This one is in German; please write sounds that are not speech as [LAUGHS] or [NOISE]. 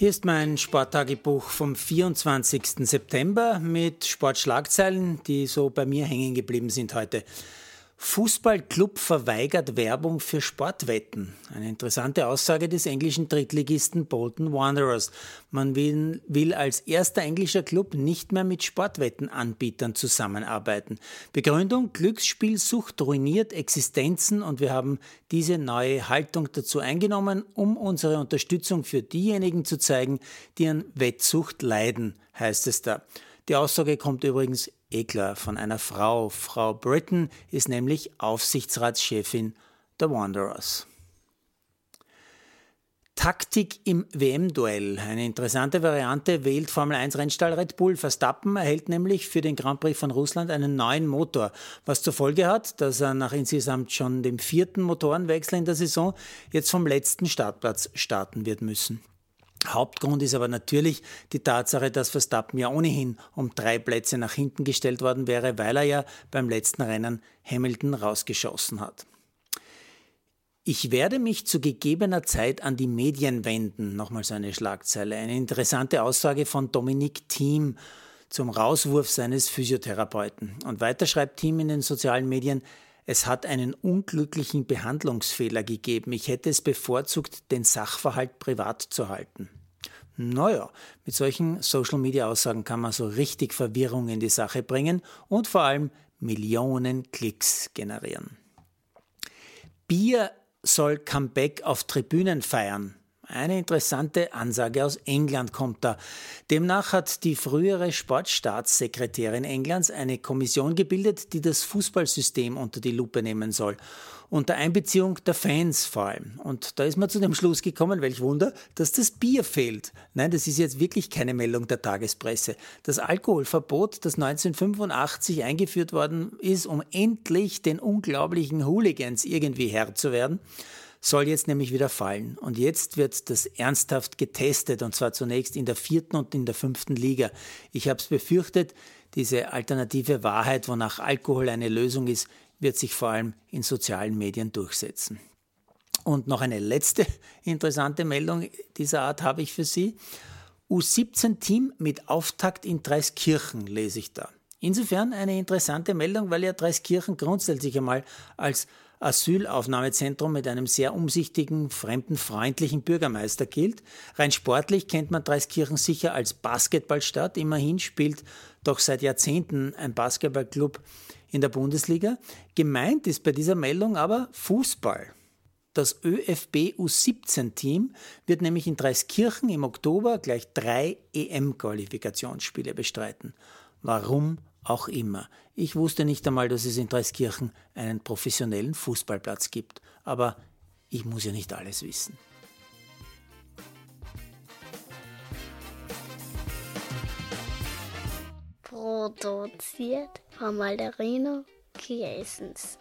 Hier ist mein Sporttagebuch vom 24. September mit Sportschlagzeilen, die so bei mir hängen geblieben sind heute. Fußballclub verweigert Werbung für Sportwetten. Eine interessante Aussage des englischen Drittligisten Bolton Wanderers. Man will, als erster englischer Club nicht mehr mit Sportwettenanbietern zusammenarbeiten. Begründung, Glücksspielsucht ruiniert Existenzen und wir haben diese neue Haltung dazu eingenommen, um unsere Unterstützung für diejenigen zu zeigen, die an Wettsucht leiden, heißt es da. Die Aussage kommt übrigens klar von einer Frau. Frau Britton ist nämlich Aufsichtsratschefin der Wanderers. Taktik im WM-Duell. Eine interessante Variante wählt Formel 1 Rennstall Red Bull. Verstappen erhält nämlich für den Grand Prix von Russland einen neuen Motor, was zur Folge hat, dass er nach insgesamt schon dem vierten Motorenwechsel in der Saison jetzt vom letzten Startplatz starten wird müssen. Hauptgrund ist aber natürlich die Tatsache, dass Verstappen ja ohnehin um drei Plätze nach hinten gestellt worden wäre, weil er ja beim letzten Rennen Hamilton rausgeschossen hat. Ich werde mich zu gegebener Zeit an die Medien wenden. Nochmal so eine Schlagzeile. Eine interessante Aussage von Dominik Thiem zum Rauswurf seines Physiotherapeuten. Und weiter schreibt Thiem in den sozialen Medien, es hat einen unglücklichen Behandlungsfehler gegeben. Ich hätte es bevorzugt, den Sachverhalt privat zu halten. Naja, mit solchen Social-Media-Aussagen kann man so richtig Verwirrung in die Sache bringen und vor allem Millionen Klicks generieren. Bier soll Comeback auf Tribünen feiern. Eine interessante Ansage aus England kommt da. Demnach hat die frühere Sportstaatssekretärin Englands eine Kommission gebildet, die das Fußballsystem unter die Lupe nehmen soll. Unter Einbeziehung der Fans vor allem. Und da ist man zu dem Schluss gekommen, welch Wunder, dass das Bier fehlt. Nein, das ist jetzt wirklich keine Meldung der Tagespresse. Das Alkoholverbot, das 1985 eingeführt worden ist, um endlich den unglaublichen Hooligans irgendwie Herr zu werden, soll jetzt nämlich wieder fallen. Und jetzt wird das ernsthaft getestet, und zwar zunächst in der vierten und in der fünften Liga. Ich habe es befürchtet, diese alternative Wahrheit, wonach Alkohol eine Lösung ist, wird sich vor allem in sozialen Medien durchsetzen. Und noch eine letzte [LAUGHS] interessante Meldung dieser Art habe ich für Sie. U17-Team mit Auftakt in Dreiskirchen lese ich da. Insofern eine interessante Meldung, weil ja Dreiskirchen grundsätzlich einmal als Asylaufnahmezentrum mit einem sehr umsichtigen, fremdenfreundlichen Bürgermeister gilt. Rein sportlich kennt man Dreiskirchen sicher als Basketballstadt. Immerhin spielt doch seit Jahrzehnten ein Basketballclub in der Bundesliga. Gemeint ist bei dieser Meldung aber Fußball. Das ÖFB U17-Team wird nämlich in Dreiskirchen im Oktober gleich drei EM-Qualifikationsspiele bestreiten. Warum auch immer. Ich wusste nicht einmal, dass es in Dreiskirchen einen professionellen Fußballplatz gibt. Aber ich muss ja nicht alles wissen. Produziert von Malderino Kiesens.